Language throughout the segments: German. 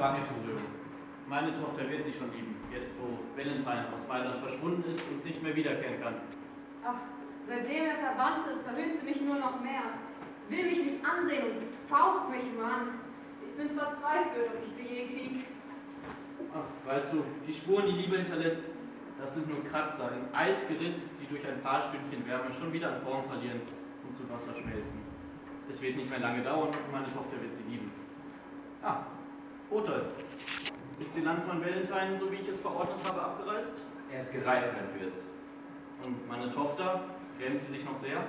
Wache, Turio. Meine Tochter wird sie schon lieben, jetzt wo Valentine aus Mailand verschwunden ist und nicht mehr wiederkehren kann. Ach, seitdem er verbannt ist, verhöhnt sie mich nur noch mehr. Will mich nicht ansehen und faucht mich immer an. Ich bin verzweifelt, ob ich sie je krieg. Ach, weißt du, die Spuren, die Liebe hinterlässt, das sind nur Kratzer, in Eis geritzt, die durch ein paar Stündchen Wärme schon wieder an Form verlieren und zu Wasser schmelzen. Es wird nicht mehr lange dauern und meine Tochter wird sie lieben. Ah, Others. Ist die Landsmann Valentine, so wie ich es verordnet habe, abgereist? Er ist gereist, mein Fürst. Und meine Tochter, grämt sie sich noch sehr?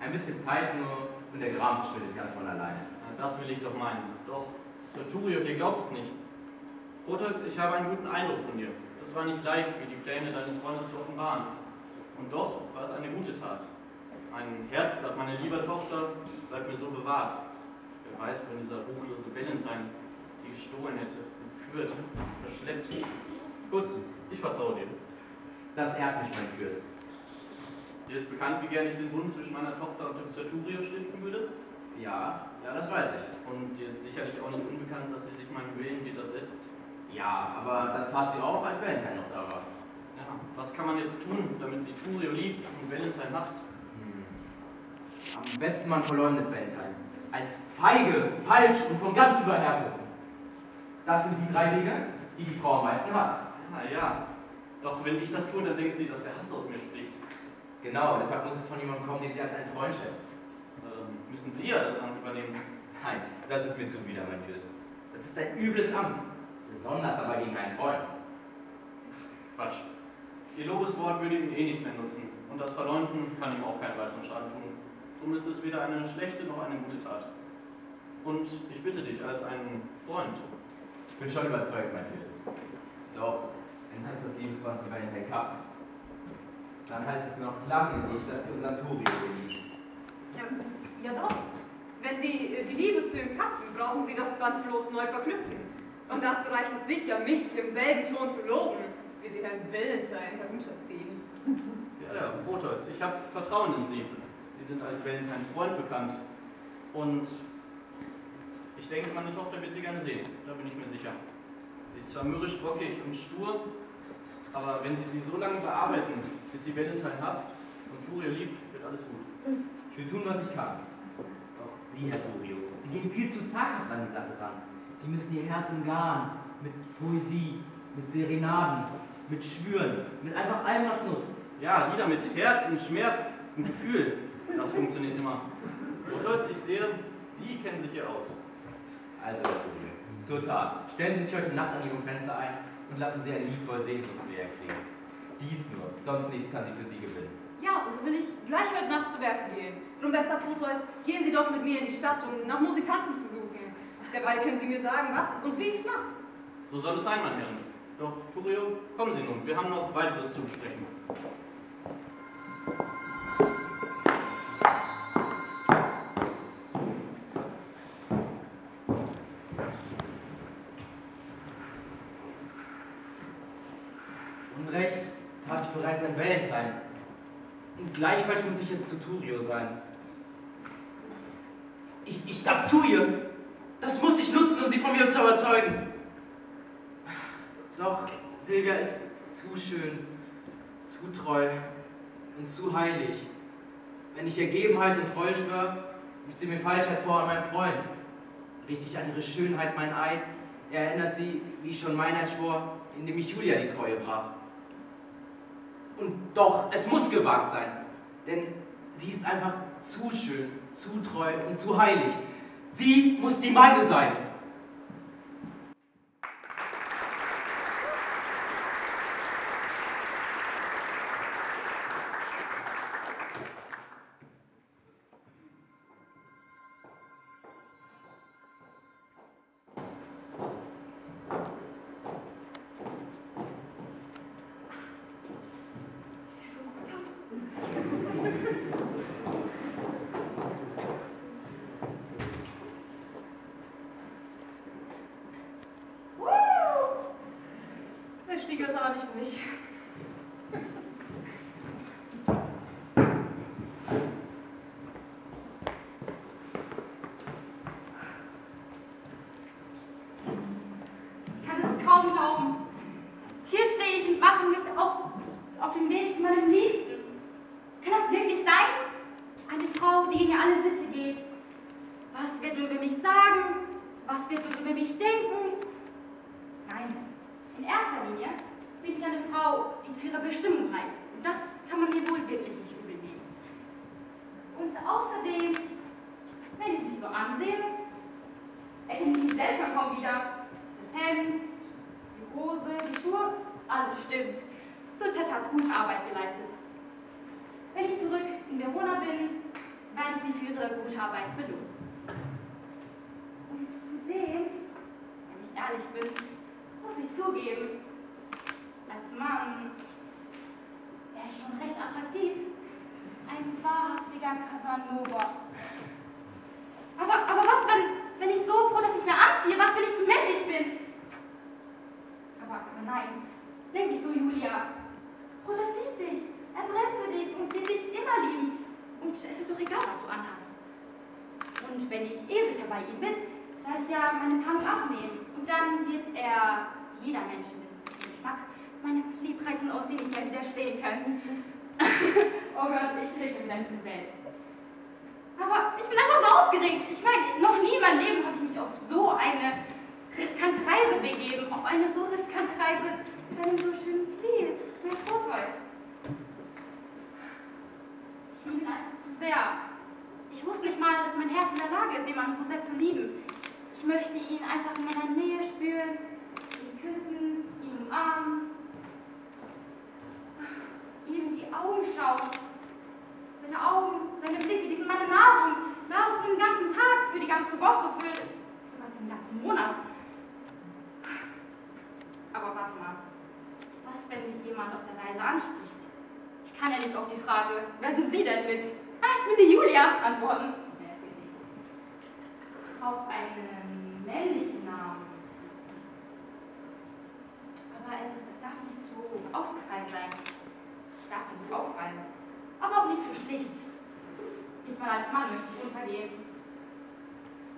Ein bisschen Zeit nur und der Gram verschwindet ganz von alleine. Na, das will ich doch meinen. Doch, Sir Turio, ihr glaubt es nicht. Others, ich habe einen guten Eindruck von dir. Es war nicht leicht, mir die Pläne deines Freundes zu offenbaren. Und doch war es eine gute Tat. Ein Herzblatt meiner lieben Tochter bleibt mir so bewahrt. Wer weiß, wenn dieser ruchlose Valentine gestohlen hätte, entführt, verschleppt. Kurz, ich vertraue dir. Das ehrt mich, mein Fürst. Dir ist bekannt, wie gern ich den Bund zwischen meiner Tochter und dem Sir Turio stiften würde? Ja, ja, das weiß ich. Und dir ist sicherlich auch nicht unbekannt, dass sie sich meinem Willen widersetzt. Ja, aber das tat sie auch, als Valentine noch da war. Ja, was kann man jetzt tun, damit sie Turio liebt und Valentine hasst? Hm. Am besten man verleumdet Valentine. Als feige, falsch und von ganz überhergekommen. Das sind die drei Dinge, die die Frau am meisten hasst. Na ja, doch wenn ich das tue, dann denkt sie, dass der Hass aus mir spricht. Genau, deshalb muss es von jemandem kommen, den sie als einen Freund schätzt. Ähm, müssen Sie ja das Amt übernehmen. Nein, das ist mir zuwider, mein Fürst. Das ist ein übles Amt. Besonders aber gegen einen Freund. Quatsch. Ihr Lobeswort würde ihm eh nichts mehr nutzen. Und das Verleumden kann ihm auch keinen weiteren Schaden tun. Drum ist es weder eine schlechte noch eine gute Tat. Und ich bitte dich als einen Freund. Ich bin schon überzeugt, mein Fürst. Doch, wenn heißt das Liebesband sie Valentine kappt, dann heißt es noch lange nicht, dass sie unseren Turio liebt. Ja, ja doch. Wenn Sie äh, die Liebe zu ihm kappen, brauchen Sie das Band bloß neu verknüpfen. Und dazu reicht es sicher, mich im selben Ton zu loben, wie Sie Herrn Valentine herunterziehen. Ja, ja, Proteus, ich habe Vertrauen in Sie. Sie sind als Valentines Freund bekannt. Und ich denke, meine Tochter wird Sie gerne sehen. Da bin ich mir sicher. Sie ist zwar mürrisch, bockig und stur, aber wenn Sie sie so lange bearbeiten, bis sie Valentine hasst und Turio liebt, wird alles gut. Ich will tun, was ich kann. Doch Sie, Herr Turio, Sie gehen viel zu zaghaft an die Sache ran. Sie müssen Ihr Herz umgarnen mit Poesie, mit Serenaden, mit Schwüren, mit einfach allem, was nutzt. Ja, Lieder mit Herz und Schmerz und Gefühl, das funktioniert immer. Proteus, ich sehe, Sie kennen sich hier aus. Also, zur Tat. Stellen Sie sich heute Nacht an Ihrem Fenster ein und lassen Sie ein Lied voll Sehnsuchtswehr klingen. Dies nur, sonst nichts kann sie für Sie gewinnen. Ja, so will ich gleich heute Nacht zu Werke gehen. Drum, bester Proteus, gehen Sie doch mit mir in die Stadt, um nach Musikanten zu suchen. Derweil können Sie mir sagen, was und wie ich es mache. So soll es sein, meine Herren. Doch, Turio, kommen Sie nun, wir haben noch weiteres zu besprechen. Gleichfalls muss ich jetzt zu Turio sein. Ich, ich darf zu ihr. Das muss ich nutzen, um sie von mir zu überzeugen. Doch Silvia ist zu schön, zu treu und zu heilig. Wenn ich Ergebenheit und Treu schwör, ruft sie mir Falschheit vor an meinen Freund. Richte ich an ihre Schönheit mein Eid, er erinnert sie, wie ich schon Meinheit schwor, indem ich Julia die Treue brach. Und doch, es muss gewagt sein, denn sie ist einfach zu schön, zu treu und zu heilig. Sie muss die meine sein. Der Spiegel ist aber nicht für mich. Was wird man über mich denken? Nein, in erster Linie bin ich eine Frau, die zu ihrer Bestimmung reist. Und das kann man mir wohl wirklich nicht übel nehmen. Und außerdem, wenn ich mich so ansehe, erkenne ich mich selbst ja kaum wieder. Das Hemd, die Hose, die Schuhe, alles stimmt. Luther hat gute Arbeit geleistet. Wenn ich zurück in Verona bin, werde ich sie für ihre gute Arbeit belohnen. Und zudem, wenn ich ehrlich bin, muss ich zugeben, als Mann wäre ich schon recht attraktiv. Ein wahrhaftiger Casanova. Aber, aber was, wenn, wenn ich so Protest nicht mehr anziehe? Was, wenn ich zu männlich bin? Aber, aber nein, denk nicht so, Julia. Protest liebt dich. Er brennt für dich und will dich immer lieben. Und es ist doch egal, was du anhast. Und wenn ich eh sicher bei ihm bin, werde ich ja meine Tarnung abnehmen. Und dann wird er, jeder Mensch mit Geschmack, meinem liebreizenden Aussehen nicht mehr widerstehen können. oh Gott, ich rede wieder mit mir selbst. Aber ich bin einfach so aufgeregt. Ich meine, noch nie in meinem Leben habe ich mich auf so eine riskante Reise begeben. Auf eine so riskante Reise mit einem so schönen Ziel, mein Tortoise. Ich liebe ihn sehr. Ich wusste nicht mal, dass mein Herz in der Lage ist, jemanden so sehr zu lieben. Ich möchte ihn einfach in meiner Nähe spüren, ihn küssen, ihn umarmen, ihm in die Augen schauen. Seine Augen, seine Blicke, die sind meine Nahrung. Nahrung für den ganzen Tag, für die ganze Woche, für, für den ganzen Monat. Aber warte mal. Was, wenn mich jemand auf der Reise anspricht? Ich kann ja nicht auf die Frage, wer sind Sie denn mit? Ich bin die Julia, antworten. Das geht nicht. Ich brauche einen männlichen Namen. Aber es, es darf nicht zu ausgefallen sein. Ich darf nicht auffallen. Aber auch nicht zu schlicht. Nicht mal als Mann möchte ich untergehen.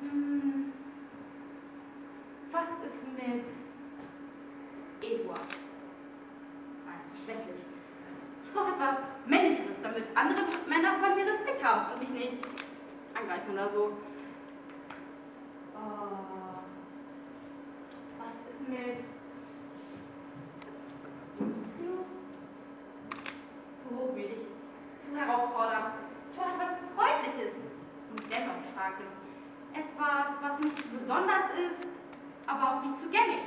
Hm. Was ist mit Eduard? Nein, zu schwächlich. Brauche etwas Männlicheres, damit andere Männer von mir Respekt haben und mich nicht angreifen oder so. Oh. Was ist mit Dimitrios? Zu hochmütig, zu herausfordernd. Ich brauche etwas Freundliches und dennoch Starkes. Etwas, was nicht besonders ist, aber auch nicht zu gängig.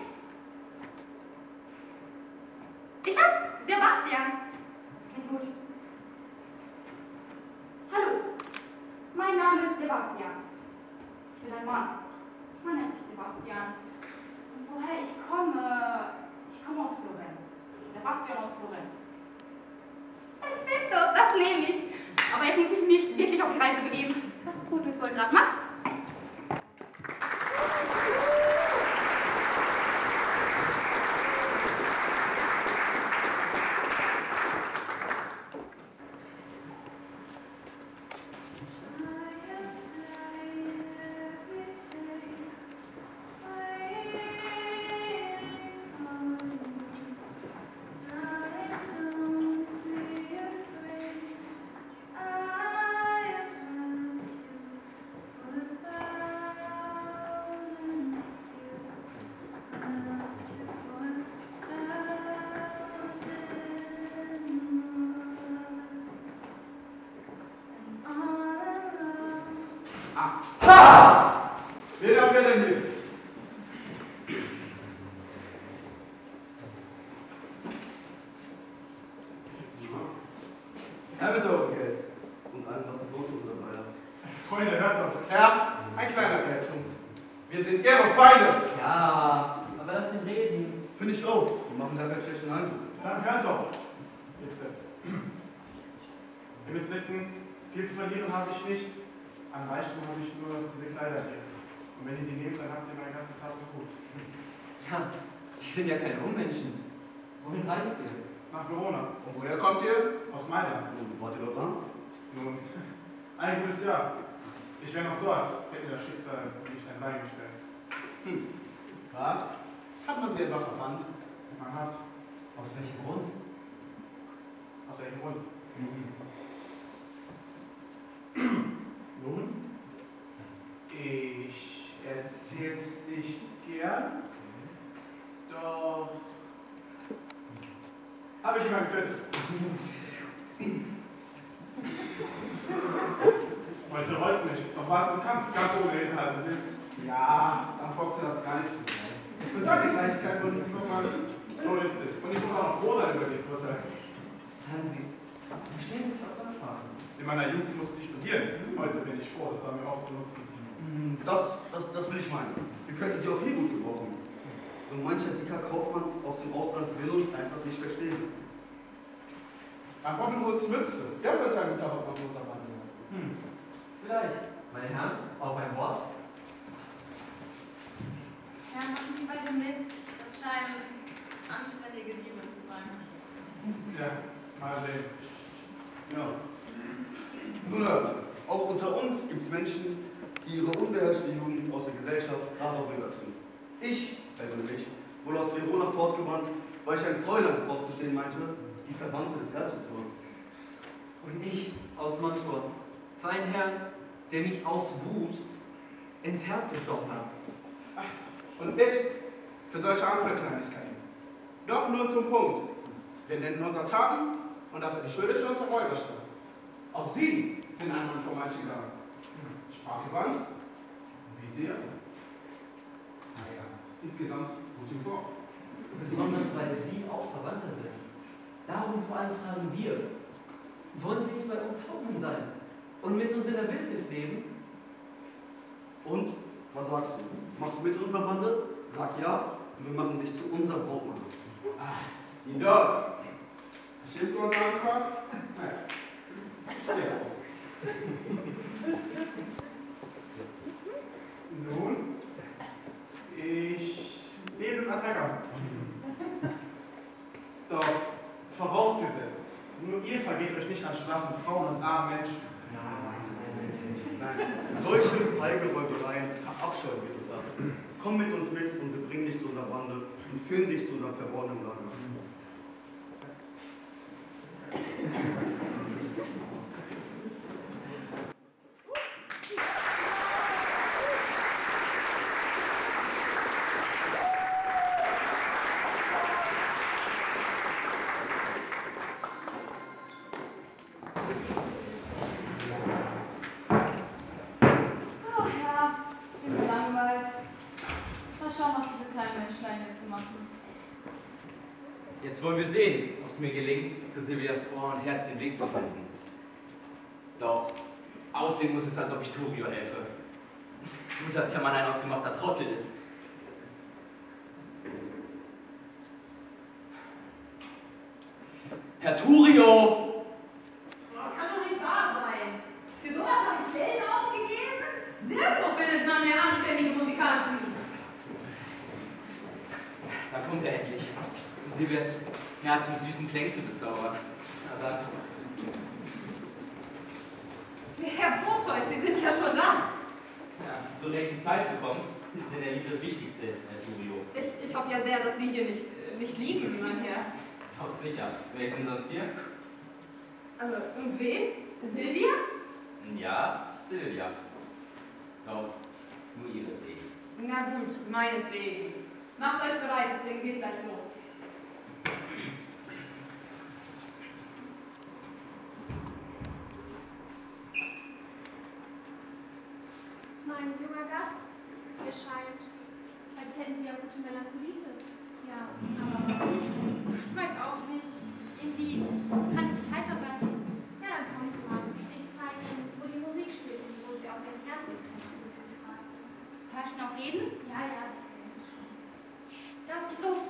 Ich hab's! Sebastian! Gut. Hallo, mein Name ist Sebastian. Ich bin ein Mann. Man nennt mich Sebastian. Und woher ich komme? Ich komme aus Florenz. Sebastian aus Florenz. Perfekto, das nehme ich. Aber jetzt muss ich mich wirklich auf die Reise begeben. Was Protus wohl gerade macht? Hier? Er wird auch Geld. Und allem, was so dabei hat. Freunde, hört doch. Herr, ein kleiner Rettung. Wir sind Ihre Feinde. Ja, aber lass ihn reden. Finde ich auch. Wir machen da keinen schlechten Eindruck. Dann hört doch. Bitte. Ihr müsst wissen, viel zu verlieren habe ich nicht. An Reichtum habe ich nur diese Kleider hier. Und wenn ihr die nehmt, dann habt ihr mein ganzes Hab und Gut. Ja, wir sind ja keine Unmenschen. Wohin reist ihr? Nach Verona. Und woher kommt ihr? Aus Mailand. Nun, wart ihr dort lang? Nun, ein gutes Jahr. Ich wäre noch dort, hätte mir das Schicksal nicht ein Bein gestellt. Hm. Was? Hat man sie etwa verbannt? Man hat, Aus welchem Grund? aus welchem Grund? Nun? Ich erzähl's nicht gern. Doch. Habe ich jemanden getötet? Heute rollt nicht. Doch was du kannst, ganz ohne Inhalt. Das Ja, dann brauchst du das gar nicht zu sein. Besorge Gleichheit und sie mal. So ist es. Und ich muss auch froh sein über dieses Urteil. Sagen Sie, verstehen Sie das Ansprache? In meiner Jugend musste ich studieren. Heute bin ich froh, das war mir auch zu nutzen. Hm, Das, das, das will ich meinen. Wir könnten sie auch hier gut gebrauchen. So mancher dicker Kaufmann aus dem Ausland will uns einfach nicht verstehen. Ein Robin Hoods Mütze. Der könnte ein guter Hauptmann unserer Bande sein. Hm, vielleicht. Meine Herren, auf ein Wort? Ja, machen Sie beide mit. Das scheinen anständige Diebe zu sein. Ja, mal sehen. Ja. Nun hört, auch unter uns gibt es Menschen, die ihre unbeherrschte Jugend aus der Gesellschaft darauf tun. Ich, persönlich, wurde aus Verona fortgewandt, weil ich ein Fräulein vorzustehen meinte, die Verwandte des Herzogs war. Und ich aus Mantua. Für einen Herrn, der mich aus Wut ins Herz gestochen hat. Und ich für solche andere Kleinigkeiten. Doch nur zum Punkt. Wir nennen unser Taten und das entschuldigt unsere Räuberstadt. Auch Sie sind ein Mann von manchen Jahren. Sprachgewandt, wie sehr? Naja, insgesamt gut im Vor. Besonders weil Sie auch Verwandte sind. Darum vor allem fragen wir, wollen Sie nicht bei uns Hauptmann sein und mit uns in der Wildnis leben? Und, was sagst du? Machst du mit unserer Bande? Sag ja, und wir machen dich zu unserem Hauptmann. Nieder! Verstehst du unseren Antrag? Verstehst Nun, ich lebe im Attacker. Doch, vorausgesetzt, nur ihr vergeht euch nicht an schwachen Frauen und armen Menschen. Nein, solche feige Räubereien verabscheuen wir total. Komm mit uns mit und wir bringen dich zu unserer Bande und führen dich zu unserem verborgenen Lager. Oh ja, ich bin gelangweilt. Mal schauen, was diese kleinen Menschlein hier zu machen. Jetzt wollen wir sehen, ob es mir gelingt, zu Silvias Ohr und Herz den Weg zu finden. Doch, aussehen muss es, als ob ich Turio helfe. Gut, dass der Mann ein ausgemachter Trottel ist. Herr Turio! Kann doch nicht wahr sein. Für sowas habe ich Geld ausgegeben? Nirgendwo findet man mehr anständige Musikanten. Da kommt er endlich, um Silvias Herz mit süßen Klängen zu bezaubern. Na dann. Herr Proteus, Sie sind ja schon da. Ja, zur rechten Zeit zu kommen, ist in der Liebe das Wichtigste, Herr Turio. Ich, ich hoffe ja sehr, dass Sie hier nicht, liegen, mein Herr. Doch sicher. Wer ist denn sonst hier? Also, und wen? Silvia? Ja, Silvia. Doch, nur ihretwegen. Na gut, meinetwegen. Macht euch bereit, das Ding geht gleich los. Mein junger Gast, mir scheint, als hätten Sie akute Melancholitis. Ja, aber ich weiß auch nicht. Irgendwie kann ich nicht heiter sein. Ja, dann kommen Sie mal. Ich zeige Ihnen, wo die Musik spielt und wo Sie auch den Fernsehen können. Hör ich noch reden? Ja, ja, das ich schon. Das geht los.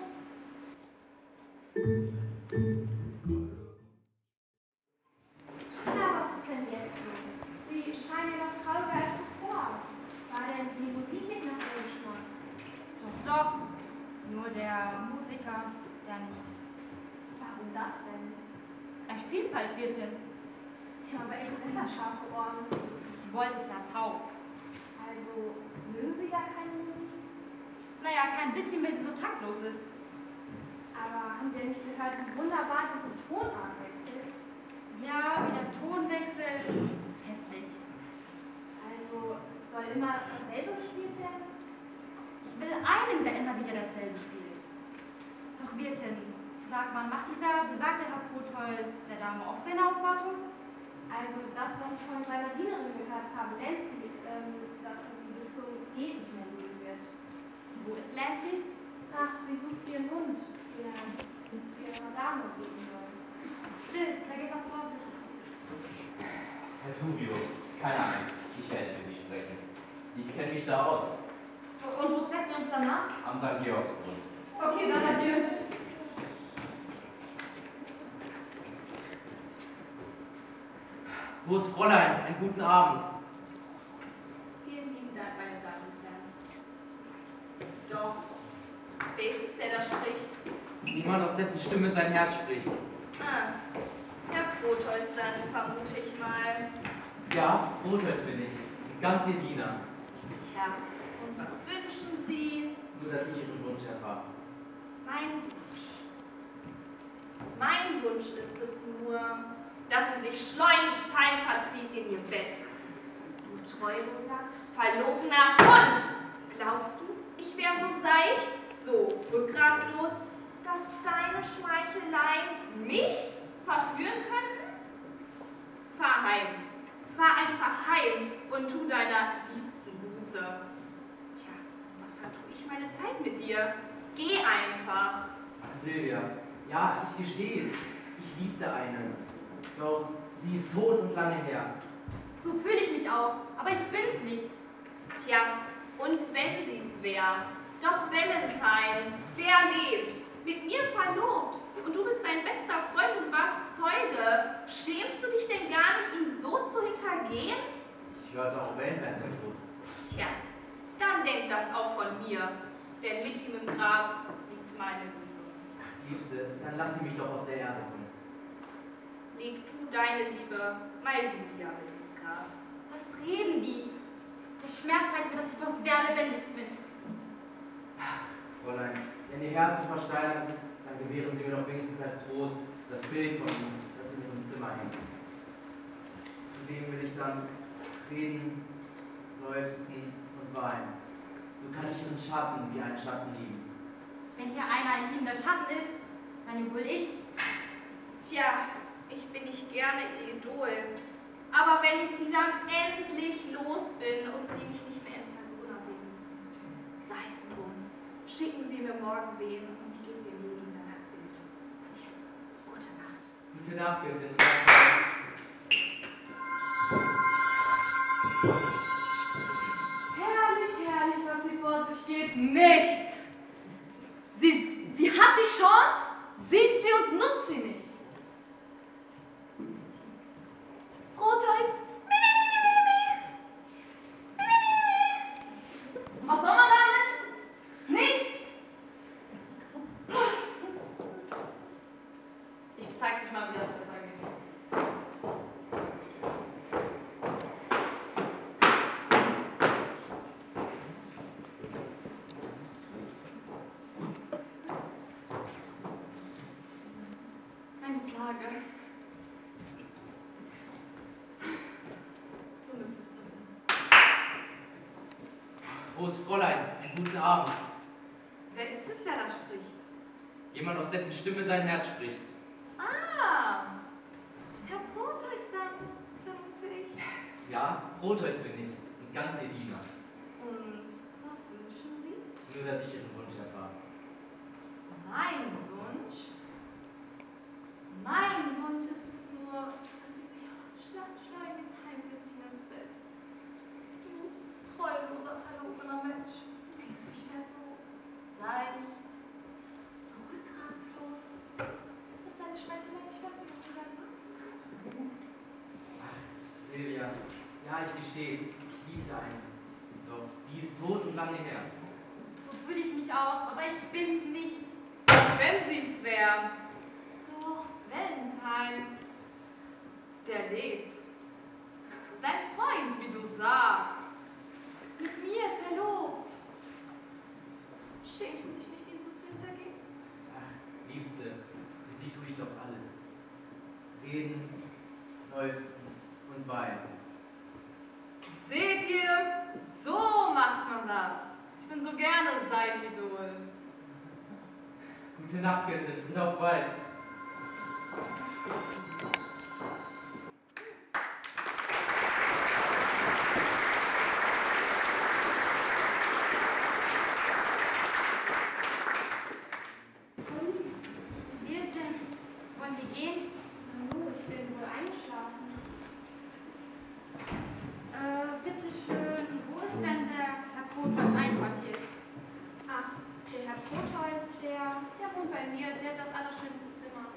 Na, was ist denn jetzt los? Sie scheinen ja noch trauriger als zuvor. War denn die Musik nicht nach Ihrem Geschmack? Doch, doch. Nur der Musiker, der nicht. Warum das denn? Er spielt falsch, Wirtin. Sie haben aber echt messerscharfe Ohren. Ich wollte, ich war taub. Also, mögen Sie gar keine Musik? Naja, kein bisschen, wenn sie so taktlos ist. Aber haben Sie ja nicht gehört, wie wunderbar diese Tonart wechselt? Ja, wie der Ton wechselt. Das ist hässlich. Also, soll immer dasselbe gespielt werden? Ich will einen, der immer wieder dasselbe spielt. Doch Wirtin, sag mal, macht dieser besagte Herr Proteus der Dame oft seine Aufwartung? Also das, was ich von seiner Dienerin gehört habe, Lancy, ähm, dass sie bis zum Geht nicht mehr leben wird. Wo ist Lancy? Ach, sie sucht ihren Hund, der ihrer Dame geben soll. Still, da geht was vor sich. Herr Tubio, keine Angst, ich werde für Sie sprechen. Ich kenne mich da aus, Und wo treffen wir uns danach? am St. Georgsgrund. Okay, dann adieu. Groß Fräulein, einen guten Abend. Vielen lieben Dank, meine Damen und Herren. Doch, wer ist es, der da spricht? Niemand, aus dessen Stimme sein Herz spricht. Ah, Herr Proteus dann, vermute ich mal. Ja, Proteus bin ich. Ganz Ihr Diener. Tja, und was wünschen Sie? Nur, dass ich Ihren Wunsch erfahre. Mein Wunsch. Mein Wunsch ist es nur, dass sie sich schleunigst heimverzieht in ihr Bett. Du treuloser, verlogener Hund! Glaubst du, ich wäre so seicht, so rückgratlos, dass deine Schmeicheleien mich verführen könnten? Fahr heim. Fahr einfach heim und tu deiner liebsten Buße. Tja, was vertue ich meine Zeit mit dir? Geh einfach. Ach, Silvia, ja, ich gestehe es. Ich liebte eine. Doch sie ist tot und lange her. So fühle ich mich auch, aber ich bin's nicht. Tja, und wenn sie's wär, doch Valentine, der lebt, mit mir verlobt, und du bist sein bester Freund und warst Zeuge. Schämst du dich denn gar nicht, ihn so zu hintergehen? Ich hörte auch Wellenwert der Tod. Tja, dann denk das auch von mir, denn mit ihm im Grab liegt meine Liebe. Ach, Liebste, dann lass sie mich doch aus der Erde holen. Leg du deine Liebe, meine Julia, mit ins Grab. Was reden die? Der Schmerz zeigt mir, dass ich noch sehr lebendig bin. Fräulein, wenn Ihr Herz so versteinert ist, dann gewähren Sie mir doch wenigstens als Trost das Bild von ihm, das in Ihrem Zimmer hängt. Zudem will ich dann reden, seufzen und weinen. So kann ich Ihren Schatten wie einen Schatten lieben. Wenn hier einer ein liebender Schatten ist, dann wohl ich. Tja, ich bin nicht gerne ihr Idol. Aber wenn ich sie dann endlich los bin und sie mich nicht mehr in Persona sehen müssen, sei es drum. Schicken Sie mir morgen wen und ich gebe dem Leben dann das Bild. Und jetzt, gute Nacht. Gute Nacht, Göttin. Herrlich, herrlich, was hier vor sich geht. Nicht! Sie, sie hat die Chance, sieht sie und nutzt sie nicht. Proteus. Was soll man damit? Nichts! Ich zeig's euch mal, wie das besser geht. Eine Plage. So müsste es passen. Groß Fräulein, einen guten Abend. Wer ist es, der da spricht? Jemand, aus dessen Stimme sein Herz spricht. Ah, Herr Proteus dann, vermute ich. Ja, Proteus bin ich, ein ganz Ihr Diener. Und was wünschen Sie? Nur, dass ich Ihren Wunsch erfahre. Mein Wunsch? Mein Wunsch ist es nur, dass Sie sich schla- schleunigst heimbeziehen ins Bett. Du treuloser, verlogener Mensch, denkst du nicht mehr so seicht, so rückgratslos, dass deine Schmeichelei nicht verführen können? Ach, Silvia, ja, ich gestehe es, ich liebte eine. Doch die ist tot und lange her. So fühle ich mich auch, aber ich bin's nicht. Wenn sie's wär. Doch, Valentine, der lebt. Dein Freund, wie du sagst. Mit mir verlobt. Schämst du dich nicht, ihn so zu hintergehen? Ach, Liebste, für sie tue ich doch alles. Reden, seufzen und weinen. Seht ihr, so macht man das. Ich bin so gerne sein Idol. Gute Nacht, Göttin, und auf bald. Und? Wir sind. Wollen wir gehen? Nanu, ich bin wohl eingeschlafen. Äh, bitteschön, wo ist denn der Herr Kotas einquartiert? Ach, der Herr Proteus, der, der wohnt bei mir, der hat das allerschönste Zimmer.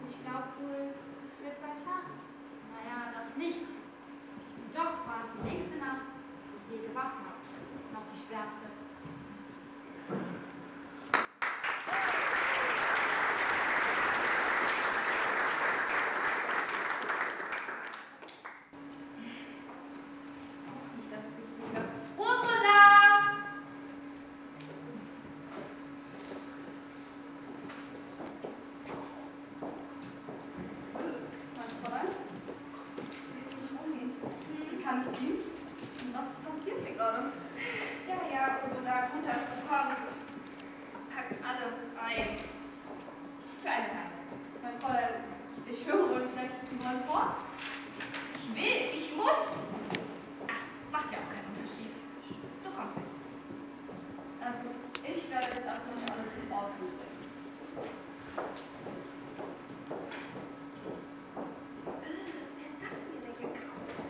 Und ich glaube wohl, es wird bald Tag. Naja, das nicht. Doch war es die längste Nacht, die ich je gewacht habe. Noch die schwerste. Auch nicht das Richtige. Ursula! Was, Fräulein? Sie ist nicht um. Wie kann ich dienen? Was passiert hier gerade? Ja, ja, Ursula, gut, dass du kommst. Pack alles ein. Für eine Reise. Mein Fräulein, ich höre wohl nicht recht. Sie wollen fort? Ich will, ich muss. Ach, macht ja auch keinen Unterschied. Du kommst mit. Also, ich werde jetzt erstmal hier alles in Ordnung bringen. Äh, wer hat das mir denn gekauft?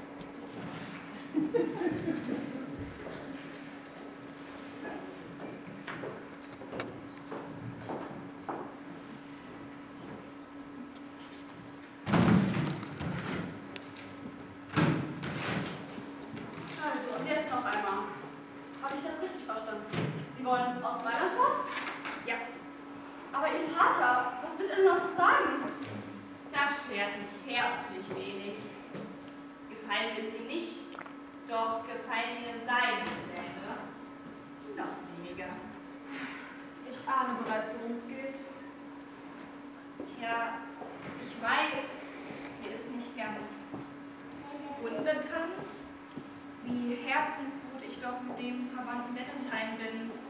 Also, und jetzt noch einmal. Habe ich das richtig verstanden? Sie wollen aus Mailand fort? Ja, Aber Ihr Vater, was wird er denn noch zu sagen? das schert mich herzlich wenig. Gefallen wird sie nicht, doch gefallen mir seine Pläne noch weniger. Ich ahne bereits, worum es geht. Tja, ich weiß, mir ist nicht ganz unbekannt, wie herzensgut ich doch mit dem Verwandten Valentine bin.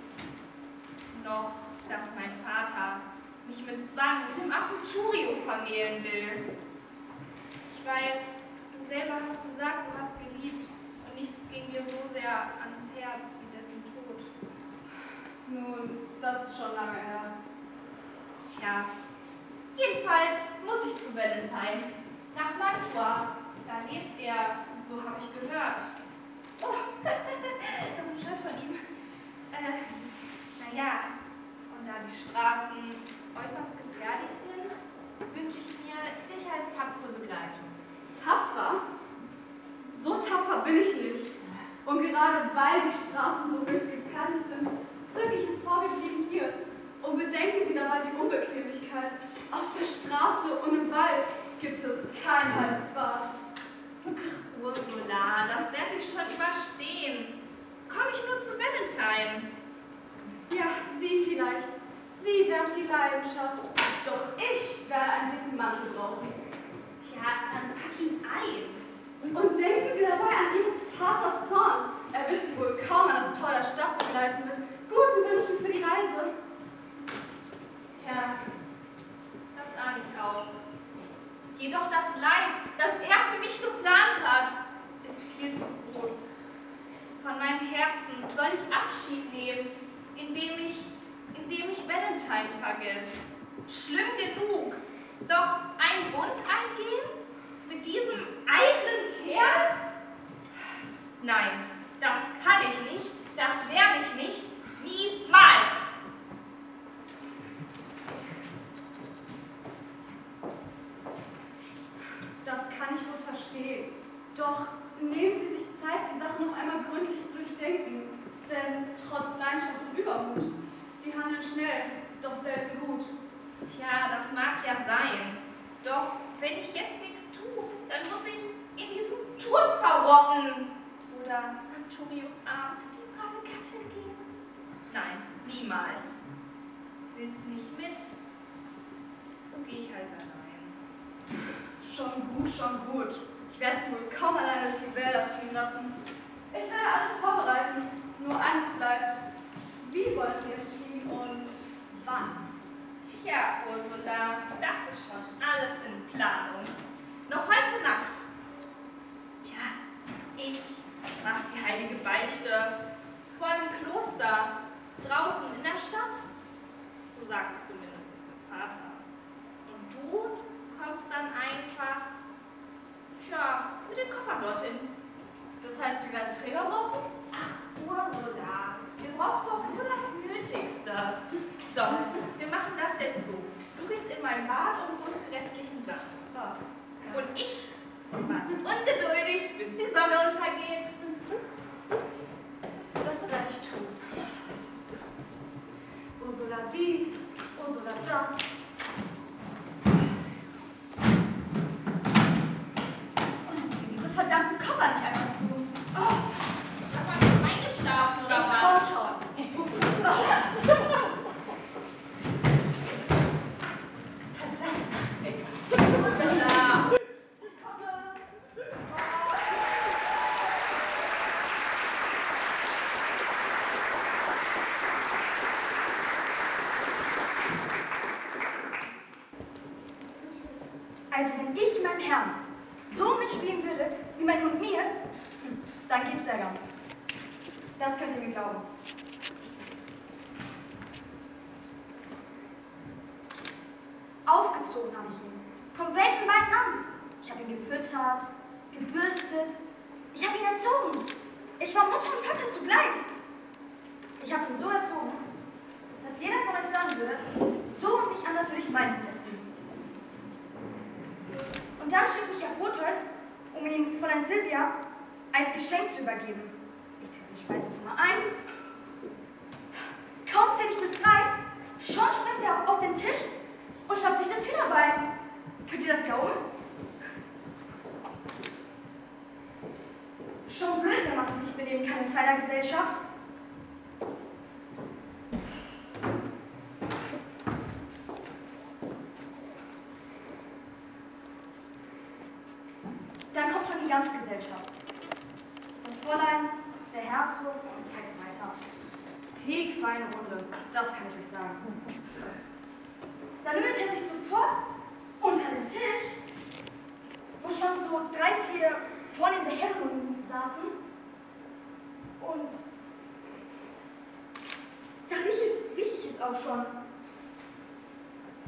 Noch, dass mein Vater mich mit Zwang mit dem Affen Churio vermählen will. Ich weiß, du selber hast gesagt, du hast geliebt und nichts ging dir so sehr ans Herz wie dessen Tod. Nun, das ist schon lange her. Tja, jedenfalls muss ich zu Valentine. Nach Mantua. Da lebt er, so habe ich gehört. Oh, noch ein Schein von ihm. Äh, naja, und da die Straßen äußerst gefährlich sind, wünsche ich mir dich als tapfere Begleitung. Tapfer? So tapfer bin ich nicht. Und gerade weil die Straßen so höchst gefährlich sind, zöge ich es vor, wir blieben hier. Und bedenken Sie dabei die Unbequemlichkeit. Auf der Straße und im Wald gibt es kein heißes Bad. Ursula, das werde ich schon überstehen. Komme ich nur zu Valentine. Ja, Sie vielleicht. Sie wären die Leidenschaft. Doch ich werde einen dicken Mantel brauchen. Tja, dann pack ihn ein. Und denken Sie dabei an Ihres Vaters Zorn. Er wird Sie wohl kaum an das Tor der Stadt begleiten mit guten Wünschen für die Reise. Ja, das ahne ich auch. Jedoch das Leid, das er für mich geplant hat, ist viel zu groß. Von meinem Herzen soll ich Abschied nehmen, indem ich, indem ich Valentine vergesse. Schlimm genug. Doch einen Bund eingehen? Mit diesem eigenen Kerl? Nein, das kann ich nicht, das werde ich nicht, niemals. Das kann ich wohl verstehen. Doch nehmen Sie sich Zeit, die Sache noch einmal gründlich zu durchdenken. Denn trotz Leidenschaft und Übermut, die handeln schnell, doch selten gut. Tja, das mag ja sein. Doch wenn ich jetzt nichts tue, dann muss ich in diesem Turm verrotten. Oder Antonius Arm die brave Gattin geben. Nein, niemals. Willst du nicht mit? So gehe ich halt allein. Schon gut, schon gut. Ich werde Sie wohl kaum alleine durch die Wälder ziehen lassen. Ich werde alles vorbereiten. Nur eines bleibt und wann? Tja, Ursula, das ist schon alles in Planung. Noch heute Nacht. Tja, ich mache die heilige Beichte vor dem Kloster, draußen in der Stadt. So sagt es zumindest mein Vater. Und du kommst dann einfach, tja, mit dem Koffer dorthin. Das heißt, wir werden Träger brauchen? Ach, Ursula wir brauchen doch nur das Nötigste. So, wir machen das jetzt so. Du gehst in mein Bad und holst die restlichen Sachen. Und ich warte ungeduldig, bis die Sonne untergeht. Das werde ich tun. Ursula dies, Ursula das. Und diese verdammten Koffer nicht einfach auch schon.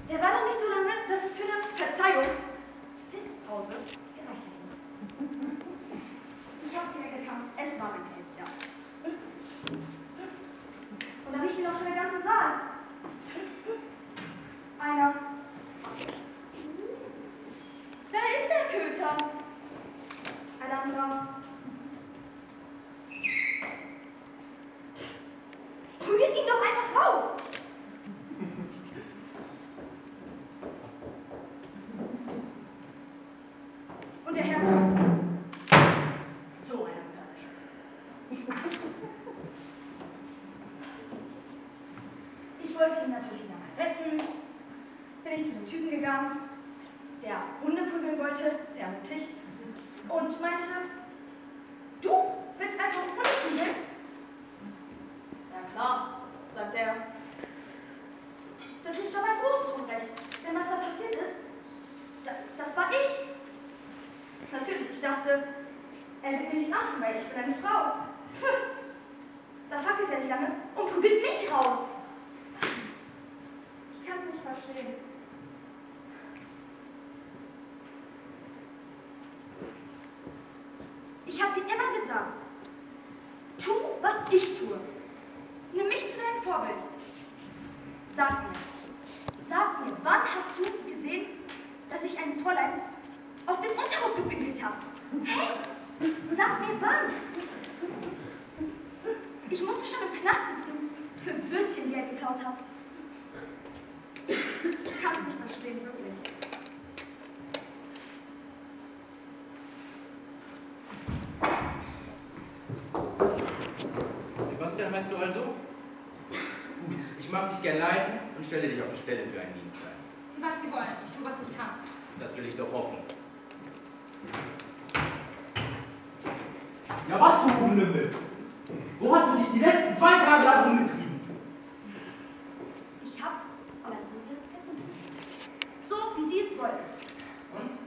Der war noch nicht so lange, dass es für eine Verzeihung, Pisspause, gereicht hätte. Ich hab's ja gekannt, es war mein Krebs, ja. Und da riecht ihn auch schon der ganze Saal. Einer. Da ist der Köter. Ein anderer. Prügelt ihn doch einfach raus. Und der Herzog. So einer Mörderschuss. Ich wollte ihn natürlich wieder mal retten. Bin ich zu dem Typen gegangen, der Hunde prügeln wollte, sehr mutig, und meinte, du willst also Hunde prügeln? Ja klar, sagt er. Da tust du aber ein großes Unrecht, denn was da passiert ist, das, das war ich. Natürlich, ich dachte, er wird mir nichts antun, weil ich bin eine Frau. Da fackelt er nicht lange und prügelt mich raus. Ich kann es nicht verstehen. Ich habe dir immer gesagt, tu, was ich tue. Nimm mich zu deinem Vorbild. Sag mir, sag mir, wann hast du gesehen, dass ich ein Fräulein auf den Unterrock gepinkelt habe? Hey, sag mir wann. Ich musste schon im Knast sitzen für Würstchen, die er geklaut hat. Ich kann es nicht verstehen, wirklich. Weißt du also? Gut, ich mag dich gern leiden und stelle dich auf die Stelle für einen Dienst ein. Was Sie wollen, ich tue, was ich kann. Das will ich doch hoffen. Ja, was, du Rumlümmel? Wo hast du dich die letzten zwei Tage lang rumgetrieben? Ich Fräulein Silvia gefunden. So, wie Sie es wollen. Und?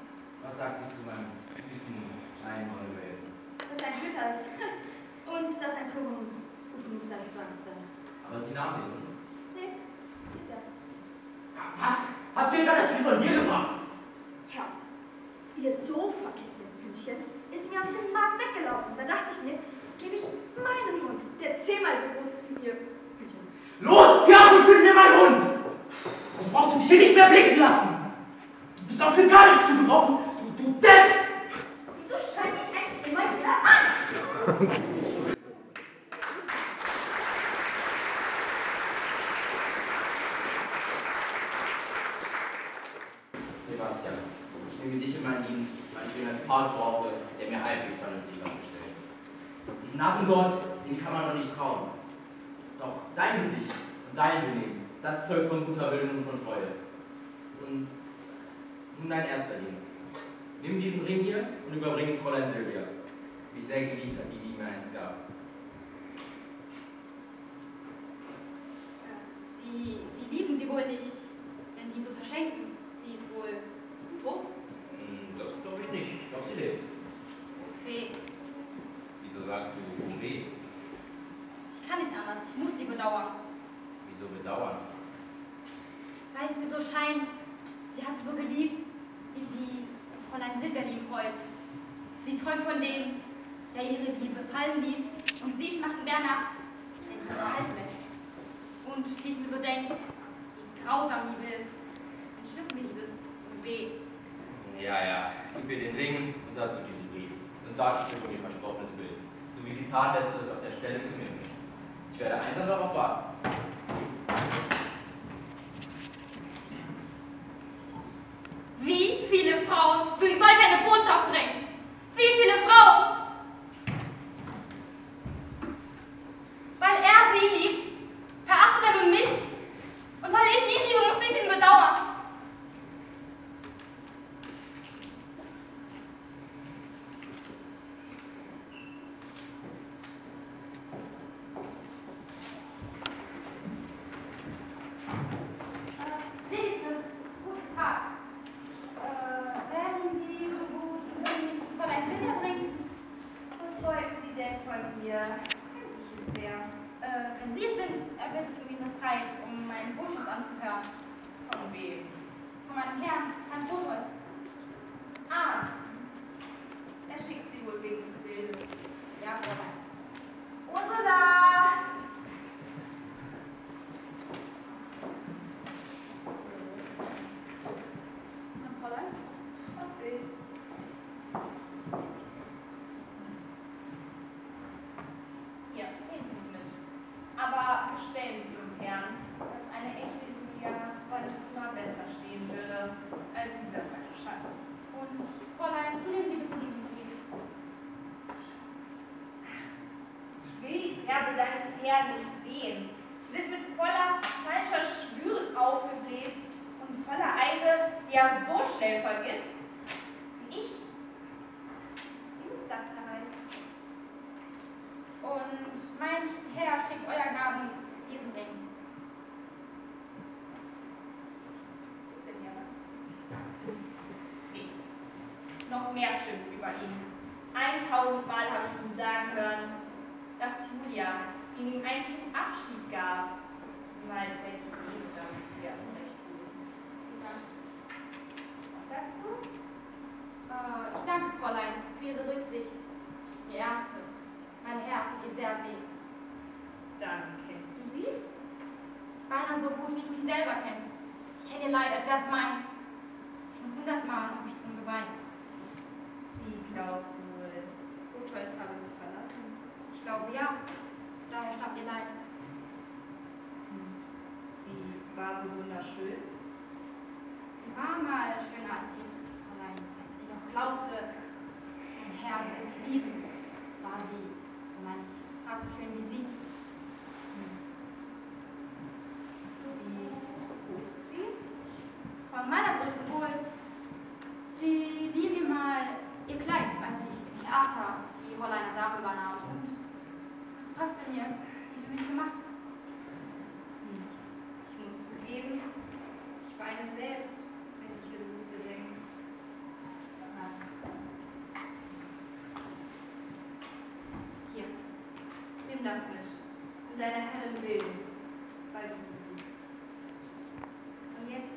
Was sagt sie zu meinem süßen Einhornwellen? Dass er ein Hüter ist. Und dass ein Klon sein. Aber Sie nahmen den Hund. Nee, ist er. Was? Hast du etwa das Spiel von dir gemacht? Tja, ihr Sofakissenhündchen ist mir auf dem Markt weggelaufen. Da dachte ich mir, gebe ich meinen Hund, der zehnmal so groß ist wie ihr Hündchen. Los, Thiago, gib mir meinen Hund! Sonst brauchst du dich hier nicht mehr blicken lassen. Du bist auch für gar nichts zu gebrauchen, du, du Depp! Wieso scheint ich eigentlich immer wieder an? Sebastian, ich nehme dich in meinen Dienst, weil ich den als Part brauche, der mir halbwegs vernünftig aufstellt. Diesen Narrengott, den kann man doch nicht trauen. Doch dein Gesicht und dein Benehmen, das zeugt von guter Bildung und von Treue. Und nun dein erster Dienst. Nimm diesen Ring hier und überbring ihn Fräulein Silvia, wie ich sehr geliebt hat, die die mir einst gab. Sie, Sie lieben sie wohl nicht, wenn Sie ihn so verschenken. Sie ist wohl tot. Das glaube ich nicht. Ich glaube, sie lebt. Weh. Wieso sagst du, weh? Ich kann nicht anders. Ich muss sie bedauern. Wieso bedauern? Weil es mir so scheint, sie hat sie so geliebt, wie sie Fräulein Silber wollte. Sie träumt von dem, der ihre Liebe fallen ließ und sie der sie behalten lässt. Und wie ich mir so denke, wie grausam Liebe ist, entschlüpft mir dieses Weh. Ja, ja. Gib mir den Ring und dazu diesen Brief. Und sag, ich kriege ihr versprochenes Bild. So wie getan lässt du es auf der Stelle zu mir bringen. Ich werde einsam darauf warten. Wie viele Frauen durch solch eine Botschaft bringen? Wie viele Frauen? Weil er sie liebt, verachtet er nun mich. Und weil ich ihn liebe, muss ich ihn bedauern. Äh, wenigstens, guten Tag. Äh, werden Sie so gut und würden mich zu Fräulein Silvia bringen? Was wollten Sie denn von mir? Kenntliches wäre. Äh, wenn Sie es sind, erbitte ich um Ihnen Zeit, um meinen Botschaft anzuhören. Von wem? Von meinem Herrn, Herrn Proteus. Ah, er schickt Sie wohl wegen des Bildes. Ja, Fräulein. Ursula! Und Fräulein? Das Bild. Hier, nehmen Sie es mit. Aber bestellen Sie Ihrem Herrn, dass eine echte Julia solches Mal besser stehen würde als dieser falsche Schein. Und Fräulein, nehmen Sie bitte diesen Brief. Ich will die Verse deines Herrn nicht sehen. Sie sind mit voller falscher Schwüren aufgebläht und voller Eide, die er so vergisst, wie ich dieses Blatt zerreißt. Und mein Herr schickt euer Gaben diesen Ring. Wo ist der Diamant? Nee. Noch mehr Schimpf über ihn. Eintausendmal habe ich ihn sagen hören, dass Julia ihm einst zum Abschied gab. Niemals werde ich ihn lieben, damit wir Unrecht tun. Was sagst du? Äh, ich danke, Fräulein, für Ihre Rücksicht. Ihr Ärmste. Mein Herr tut ihr sehr weh. Dann kennst du sie? Beinahe so gut, wie ich mich selber kenne. Ich kenne ihr Leid, als wäre es meins. Schon hundertmal habe ich drum geweint. Sie glaubt wohl, Proteus habe sie verlassen. Ich glaube ja. Daher stammt ihr Leid. Hm. Sie war wunderschön. War mal schöner als sie ist, Fräulein. Als sie noch glaubte, mein Herr will sie lieben, war sie, so meine ich, gerade so schön wie sie. Wie groß ist sie? Von meiner Größe wohl. Sie lieh mir mal ihr Kleid, als ich im Theater die Rolle einer Dame übernahm. Und es passte mir, wie für mich gemacht. Hm. Ich muss zugeben, ich weine selbst, wenn ich Illustre denke. Hier. das mit. Und deine Herrin will bei diesem Fuß. Und jetzt.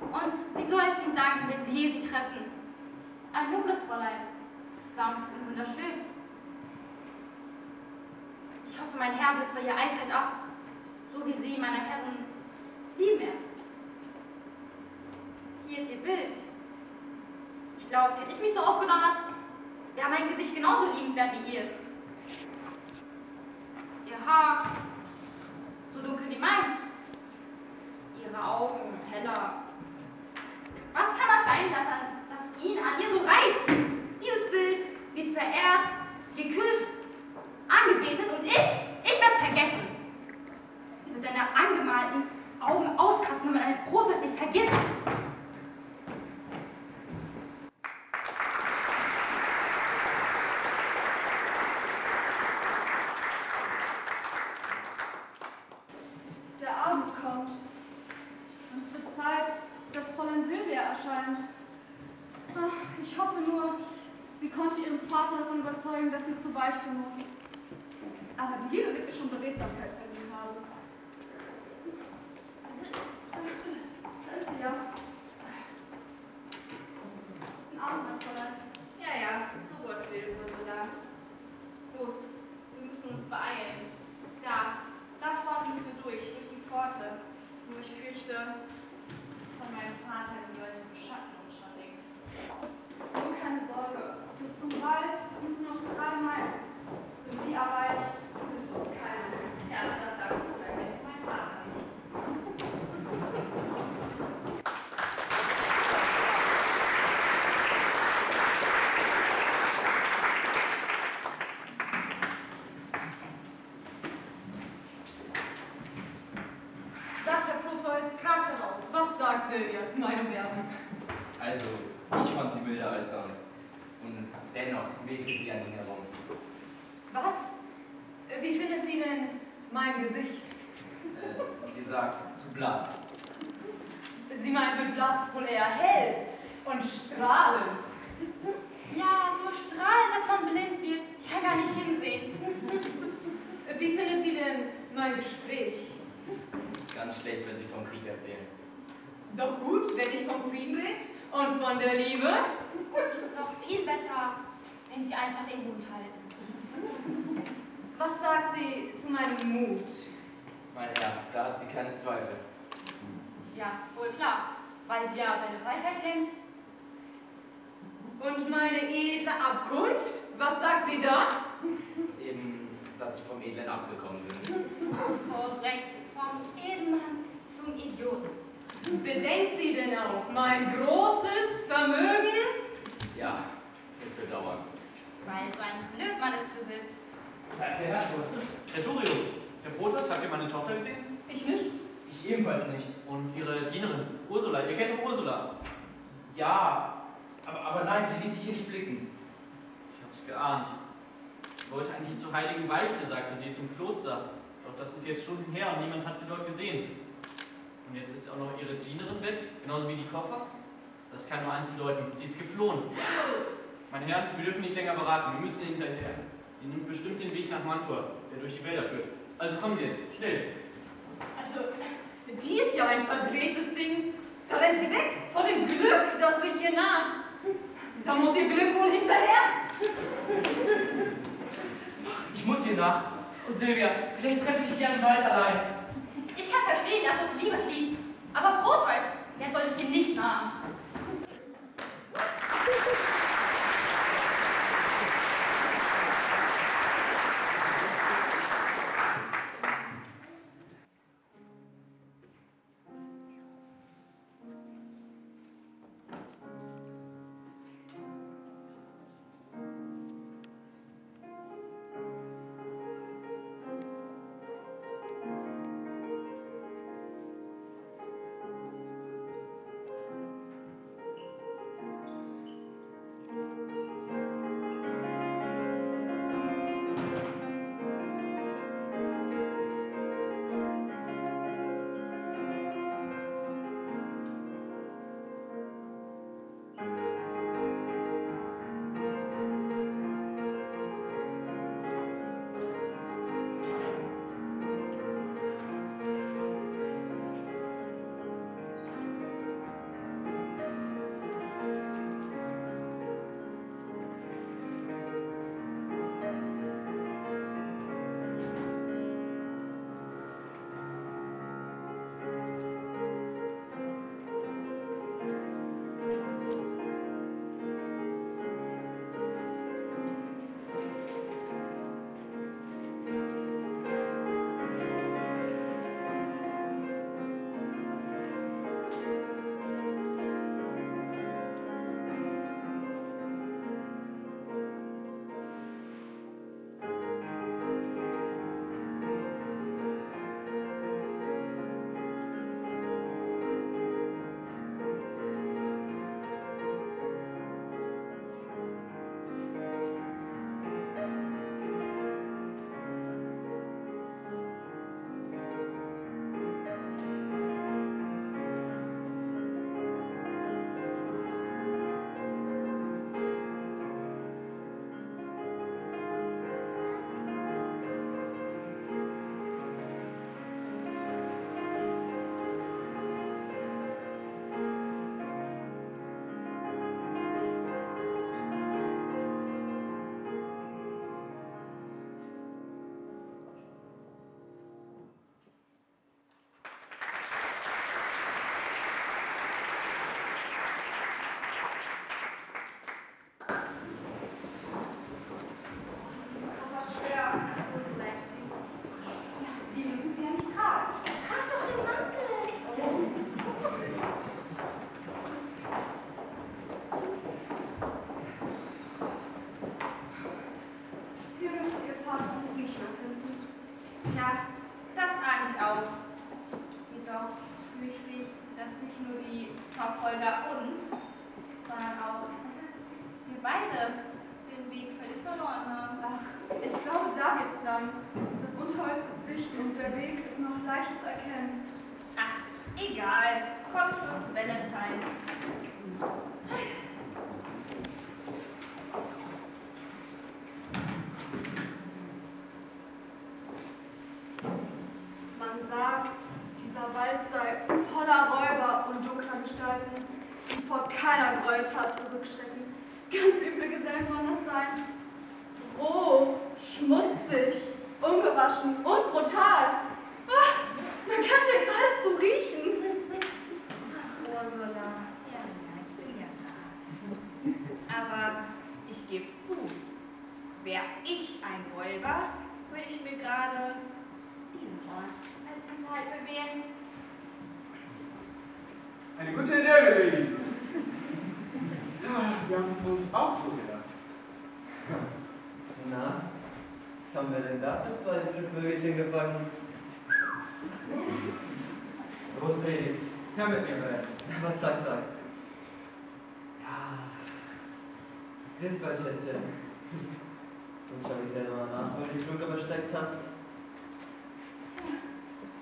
Und sie soll es ihm danken, wenn sie je sie treffen. Ein nobles Fräulein, sanft und wunderschön. Ich hoffe, mein Herr blitzt bei ihr eiskalt ab, so wie sie, meine Herren, lieben er. Hier ist ihr Bild. Glaube, hätte ich mich so aufgedonnert, wäre mein Gesicht genauso liebenswert wie ihrs. Ihr Haar, so dunkel wie meins. Ihre Augen heller. Was kann das sein, dass, an, dass ihn an ihr so reizt? Dieses Bild wird verehrt, geküsst, angebetet und ich, ich werde vergessen. Mit deiner angemalten Augen auskratzen, wenn man ein Brot nicht vergisst. Der Abend kommt. Und es wird Zeit, dass Fräulein Silvia erscheint. Ach, ich hoffe nur, sie konnte ihren Vater davon überzeugen, dass sie zur Beichte muss. Aber die Liebe wird ihr schon Beredsamkeit verdient haben. Da ist sie ja. Guten Abend, mein Fräulein. Ja, ja, so Gott will, Ursula. Los, wir müssen uns beeilen. Da, da vorne müssen wir durch, durch die Pforte. Nur ich fürchte, von meinem Vater die Leute beschatten uns schon längst. Nur keine Sorge. Bis zum Wald sind es noch drei Meilen. Sind die erreicht, findet uns keiner. Tja, das sagst du, das kennst mein Vater nicht. Sagt Herr Proteus, kramt heraus. Was sagt Silvia zu meinem Werben? Also, ich fand sie milder als sonst. Und dennoch wählte sie an ihn herum. Was? Wie findet sie denn mein Gesicht? Äh, sie sagt, zu blass. Sie meint mit blass wohl eher hell und strahlend. Ja, so strahlend, dass man blind wird. Ich kann gar nicht hinsehen. Wie findet sie denn mein Gespräch? Ganz schlecht, wenn sie vom Krieg erzählen. Doch gut, wenn ich vom Frieden rede und von der Liebe. Und noch viel besser, wenn sie einfach den Mund halten. Was sagt sie zu meinem Mut? Mein Herr, da hat sie keine Zweifel. Ja, wohl klar, weil sie ja seine Freiheit kennt. Und meine edle Abkunft? Was sagt sie da? Eben, dass sie vom Edlen abgekommen sind. Korrekt, vom Edelmann zum Idioten. Bedenkt sie denn auch mein großes Vermögen? Ja, mit Bedauern. Weil so ein Glück man es besitzt. Da ist der Herr, was ist? Herr Turio, Herr Protas, habt ihr meine Tochter gesehen? Ich nicht. Ich ebenfalls nicht. Und ihre Dienerin, Ursula, ihr kennt doch Ursula. Ja, aber, aber nein, sie ließ sich hier nicht blicken. Ich hab's geahnt. Sie wollte eigentlich zur heiligen Beichte, sagte sie, zum Kloster. Doch das ist jetzt Stunden her und niemand hat sie dort gesehen. Und jetzt ist auch noch ihre Dienerin weg, genauso wie die Koffer. Das kann nur eins bedeuten, sie ist geflohen. Meine Herren, wir dürfen nicht länger beraten, wir müssen hinterher. Sie nimmt bestimmt den Weg nach Mantua, der durch die Wälder führt. Also kommen Sie jetzt, schnell. Also, die ist ja ein verdrehtes Ding. Da rennt sie weg vor dem Glück, das sich ihr naht. Da muss ihr Glück wohl hinterher. Ich muss hier nach. Oh, Silvia, vielleicht treffe ich dich im Wald allein. Ich kann verstehen, dass aus Liebe fließt. Aber Proteus, würde ich mir gerade diesen Ort als Hinterhalt bewähren. Eine gute Idee, Lieben. Ja, wir haben uns auch so gedacht. Na, was haben wir denn da für zwei hübsche Vögelchen gefangen? Los, Ladies, her mit mir rein. Aber zack, zack. Ja, jetzt mal, Schätzchen. Sonst schau ich selber mal nach, wo du die Flunke versteckt hast.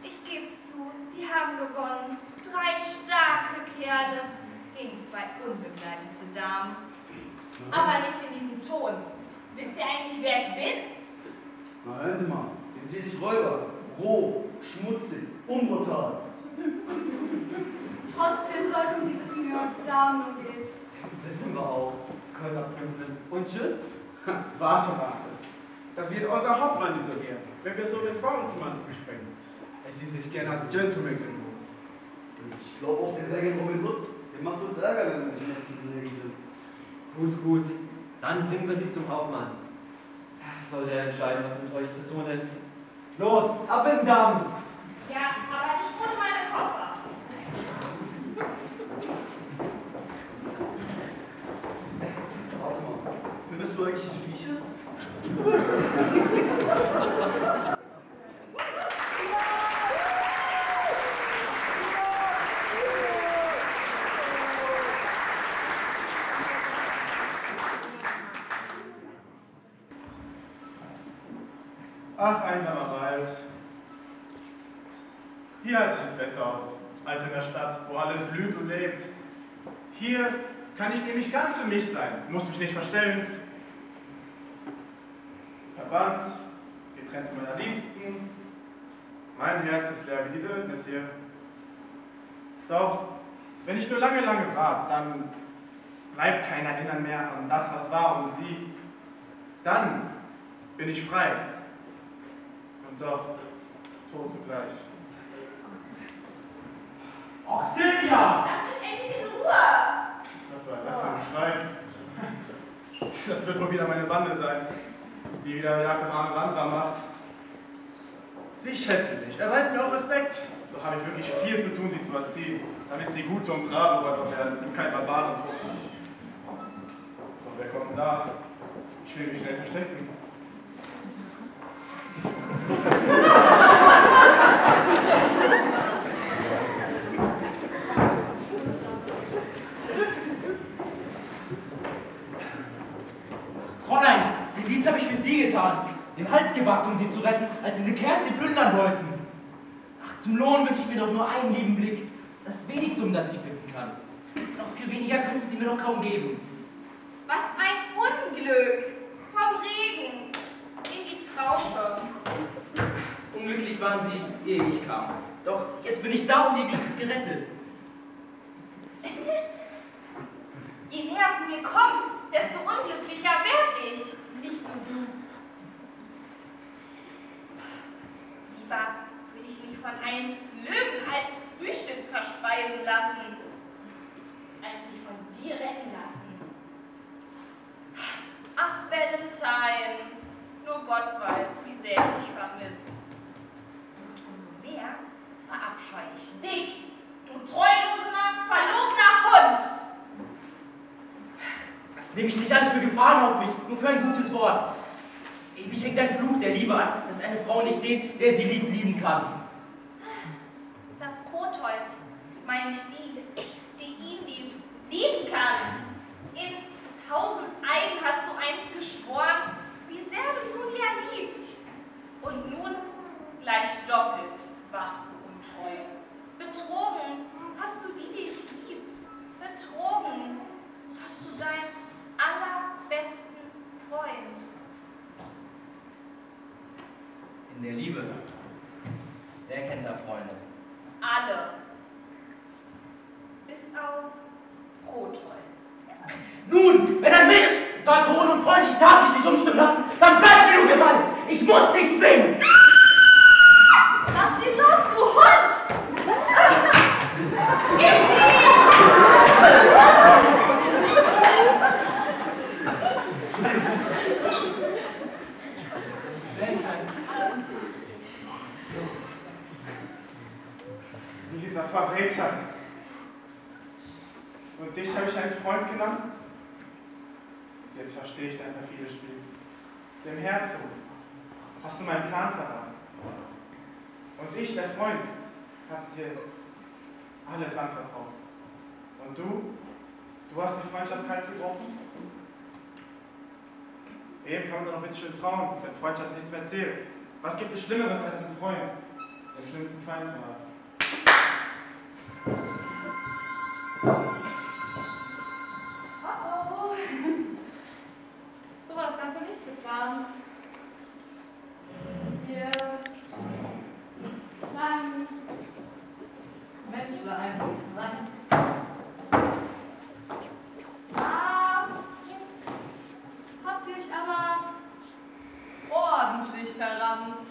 Ich gebe zu, sie haben gewonnen. Drei starke Kerle gegen zwei unbegleitete Damen. Aber nicht in diesem Ton. Wisst ihr eigentlich, wer ich bin? Na, hören Sie mal. Jetzt sehe ich Räuber. Roh, schmutzig, unbrutal. Trotzdem sollten Sie wissen, wie man Damen umgeht. Wissen wir auch. Kölner Pümpel. Und tschüss. Warte, warte. Das sieht unser Hauptmann nicht so gern, wenn wir so mit Frauen zum Mann sprechen. Er sieht sich gern als Gentleman genug. Ich glaube auch, der Wägen Robin Hood, der macht uns Ärger, wenn wir nicht mehr sind. Gut, gut. Dann bringen wir sie zum Hauptmann. Soll der entscheiden, was mit euch zu tun ist. Los, ab in den Damm! Ja, aber nicht ohne meine Koffer. Warte mal. Findest du eigentlich die Rieche? Ach, einsamer Wald. Hier halte ich es besser aus, als in der Stadt, wo alles blüht und lebt. Hier kann ich nämlich ganz für mich sein, muss mich nicht verstellen. Verbannt, getrennt von meiner Liebsten. Mein Herz ist leer wie diese Wildnis hier. Doch, wenn ich nur lange, lange warte, dann bleibt kein Erinnern mehr an das, was war und sie. Dann bin ich frei. Und doch tot zugleich. Och, Silvia! Lass mich endlich in Ruhe! War das für ein Schrei? Das wird wohl wieder meine Bande sein, die wieder Jagd am armen Wanderer macht. Sie schätzt mich, erweist mir auch Respekt. Doch habe ich wirklich viel zu tun, sie zu erziehen, damit sie gute und brave Roboter werden und kein Barbarentrupp. Doch wer kommt denn da? Ich will mich schnell verstecken. Fräulein, den Dienst habe ich für Sie getan. Den Hals gewagt, um Sie zu retten, als diese Kerls Sie plündern wollten. Ach, zum Lohn wünsche ich mir doch nur einen lieben Blick. Das wenigste, um das ich bitten kann. Noch viel weniger könnten Sie mir doch kaum geben. Was ein Unglück! Vom Regen in die Traube. Unglücklich waren Sie, ehe ich kam. Doch jetzt bin ich da und Ihr Glück ist gerettet. Je näher sie mir kommen, desto unglücklicher werd ich. Nicht nur du. Lieber würde ich mich von einem Löwen als Frühstück verspeisen lassen, als mich von dir retten lassen. Ach, Valentine, nur Gott weiß, wie sehr ich dich vermisse. Und umso mehr verabscheue ich dich, du treuloser, verlogener Hund. Nehme ich nicht alles für Gefahren auf mich, nur für ein gutes Wort. Ewig hängt ein Fluch der Liebe an, dass eine Frau nicht den, der sie liebt, lieben kann. Das Proteus, meine ich die, die ihn liebt, lieben kann. In tausend Eigen hast du einst geschworen, wie sehr du Julia liebst. Und nun gleich doppelt warst du untreu. Betrogen hast du die, die dich liebt. Betrogen hast du dein In der Liebe. Wer kennt da Freunde? Alle. Bis auf Proteus. Nun, wenn ein Mädel da Ton und freundlich Tag dich umstimmen lassen, dann bleib mir nur Gewalt. Ich muss dich zwingen. Lass ihn los, du Hund! Gib sie! Dieser Verräter. Und dich habe ich einen Freund genannt? Jetzt verstehe ich dein perfides Spiel. Dem Herzog hast du meinen Plan verraten. Und ich, der Freund, habe dir alles anvertraut. Und du? Du hast die Freundschaft kalt gebrochen? Eben kann man doch noch bitte schön trauen, wenn Freundschaft nichts mehr zählt. Was gibt es Schlimmeres als einen Freund, den schlimmsten Feind zu haben? Kleinen Menschlein. Rein. Ah, habt ihr euch aber ordentlich verrannt.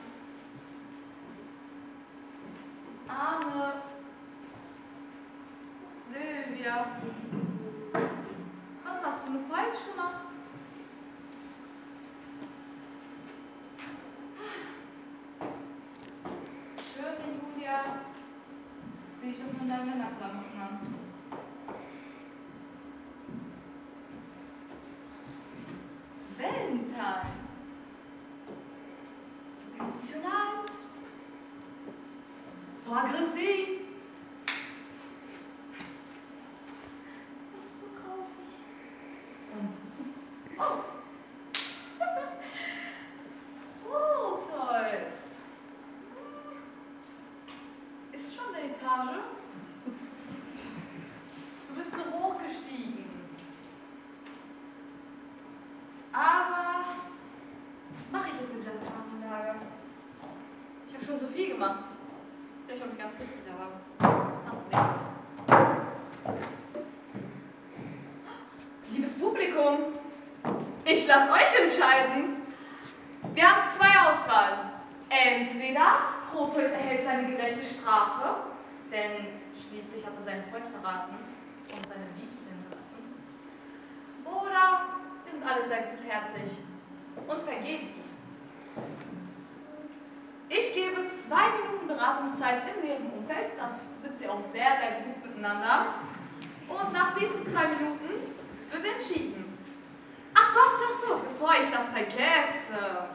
Arme Was hast du nur falsch gemacht? Schöne Julia, schon in deinen Männerklamotten an. Valentine. So emotional. So aggressiv. So traurig. Und. Oh! oh, Toys. Ist schon eine Etage? Du bist so hochgestiegen. Aber was mache ich jetzt mit dieser Parkanlage? Ich habe schon so viel gemacht. Vielleicht auch nicht ganz richtig, aber das nächste. Liebes Publikum, ich lasse euch entscheiden. Wir haben zwei Auswahlen. Entweder Proteus erhält seine gerechte Strafe, denn schließlich hat er seinen Freund verraten und seine Liebste hinterlassen. Oder wir sind alle sehr gutherzig und vergeben ihm. Ich gebe zwei Minuten Beratungszeit im näheren Umfeld, da sitzt ihr auch sehr, sehr gut miteinander. Und nach diesen zwei Minuten wird entschieden. Ach so, ach so, ach so, bevor ich das vergesse.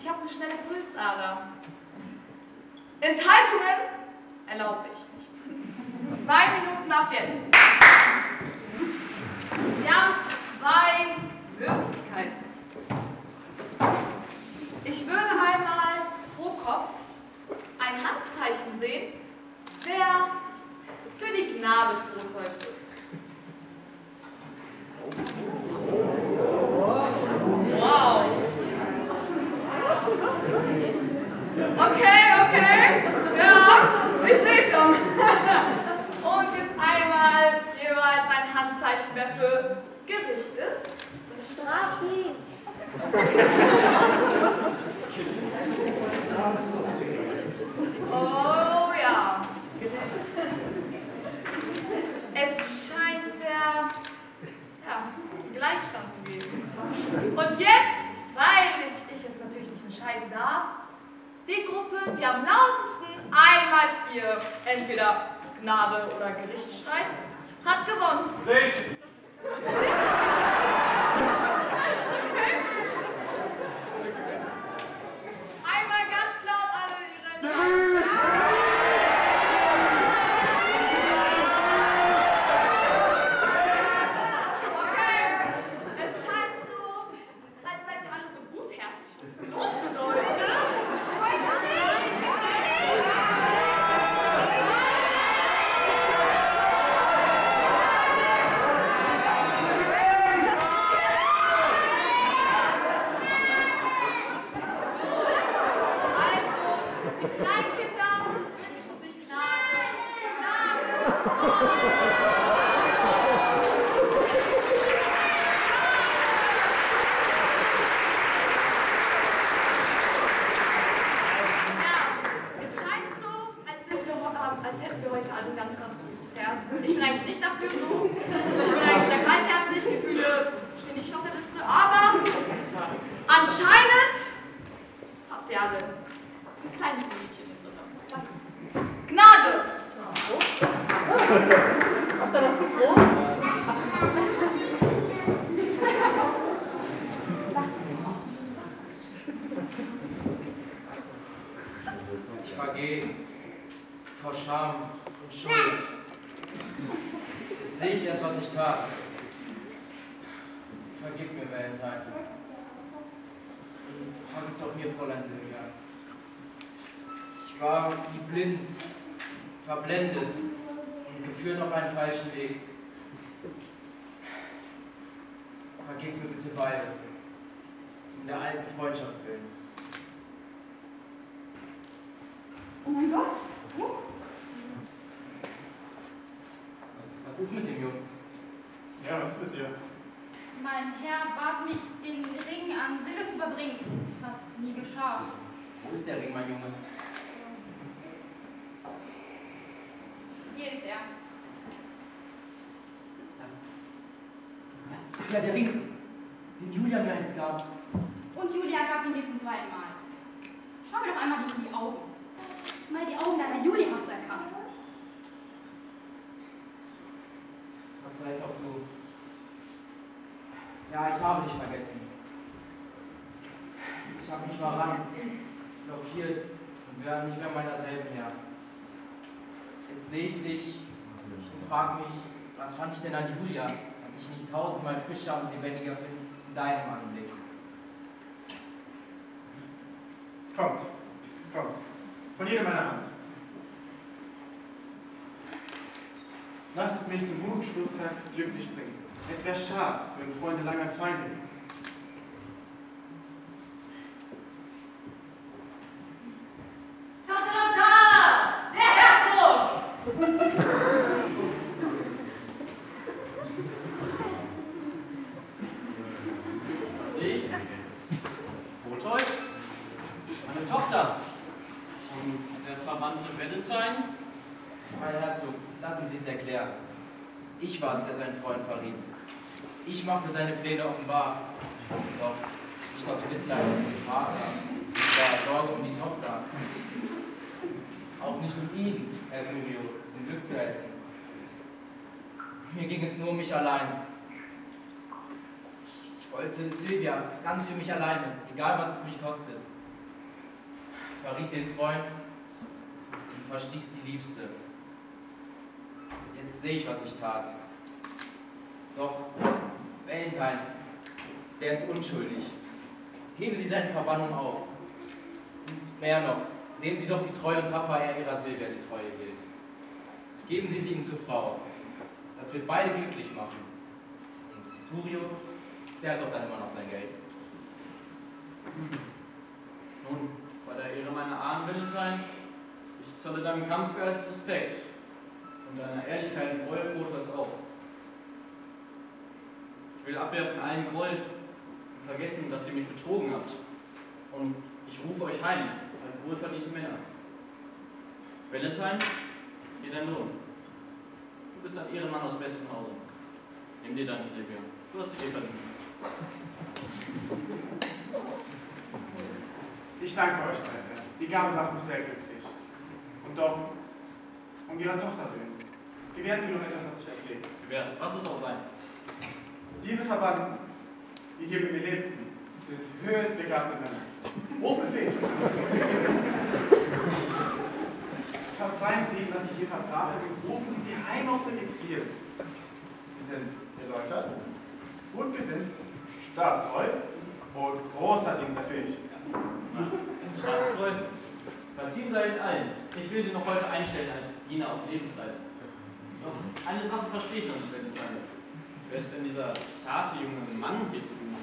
Ich habe eine schnelle Pulsader. Enthaltungen erlaube ich nicht. Zwei Minuten ab jetzt. Wir haben zwei Möglichkeiten. Ich würde einmal pro Kopf ein Handzeichen sehen, der für die Gnade Proteus ist. Okay, okay. Ja, ich sehe schon. Und jetzt einmal jeweils ein Handzeichen, wer für Gericht ist. Straf ihn. Oh ja. Es scheint sehr ja, Gleichstand zu geben. Und jetzt, weil ich, ich es natürlich nicht entscheiden darf, die Gruppe, die am lautesten einmal ihr entweder Gnade oder Gericht schreit, hat gewonnen. Nicht! Einmal Julia, dass ich nicht tausendmal frischer und lebendiger finde in deinem Anblick. Kommt, kommt. Von jedem meine Hand. Lasst es mich zum guten Schlusstag glücklich bringen. Es wäre schade, wenn Freunde lange als Feinde wären. Da, da, da! Der Herzog! Was sehe ich? Proteus? Meine Tochter. Und der Verwandte Valentine? Mein Herzog, lassen Sie es erklären. Ich war es, der seinen Freund verriet. Ich machte seine Pläne offenbar. Doch nicht aus Mitleid um den Vater, ich war Sorge um die Tochter. Auch nicht um ihn, Herr Curio, zum Glück zu helfen. Mir ging es nur um mich allein. Ich wollte Silvia ganz für mich alleine, egal was es mich kostet. Verriet den Freund und verstieß die Liebste. Jetzt sehe ich, was ich tat. Doch, Valentine, der ist unschuldig. Heben Sie seine Verbannung auf. Und mehr noch, sehen Sie doch, wie treu und tapfer er Ihrer Silvia die Treue gilt. Geben Sie sie ihm zur Frau. Das wird beide glücklich machen. Und Turio, der hat doch dann immer noch sein Geld. Nun, bei der Ehre meiner Ahnen, Valentine, ich zolle deinem Kampfgeist Respekt und deiner Ehrlichkeit und Reue Proteus auch. Ich will abwerfen allen Groll und vergessen, dass ihr mich betrogen habt. Und ich rufe euch heim als wohlverdiente Männer. Valentine, hier dein Lohn. Du bist ein Ehrenmann aus bestem Hause. Nimm dir deine Silvia. Du hast sie dir verdient. Ich danke euch, Herren. Die Gabe macht mich sehr glücklich. Und doch, um ihrer Tochter willen, gewährt sie nun etwas, was ich erpflege. Gewährt. Was es auch sein. Diese Verbannten, die hier mit mir lebten, sind höchst begabte Männer. Hochbefähigt. Verzeihen Sie, dass ich hier vertrage und rufen Sie sie heim aus dem Exil. Sie sind erläutert, gut gesinnt, staatstreu und großer Diensterfähig. Staatstreu, verziehen sei mit allen. Ich will sie noch heute einstellen als Diener auf Lebenszeit. Doch eine Sache verstehe ich noch nicht, Valentine. Wer ist denn dieser zarte junge Mann hier drüben?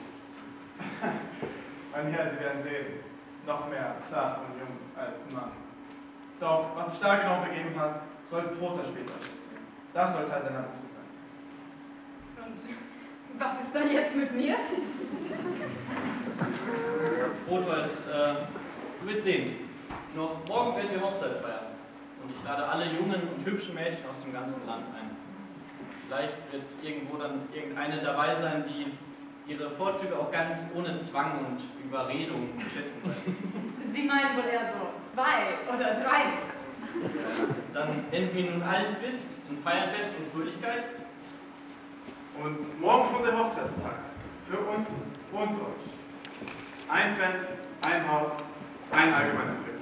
Mein Herr, Sie werden sehen, noch mehr zart und jung als Mann. Doch, was sich da genau begeben hat, soll Proter später erzählen. Das soll Teil seiner Buße sein. Und was ist dann jetzt mit mir? Proteus, äh, du wirst sehen. Noch morgen werden wir Hochzeit feiern. Und ich lade alle jungen und hübschen Mädchen aus dem ganzen Land ein. Vielleicht wird irgendwo dann irgendeine dabei sein, die ihre Vorzüge auch ganz ohne Zwang und Überredung zu schätzen weiß. Sie meinen wohl eher so zwei oder drei. Dann enden wir nun allen Zwist in Feiernfest und Fröhlichkeit. Und morgen schon der Hochzeitstag. Für uns und euch. Ein Fest, ein Haus, ein allgemeines Glück.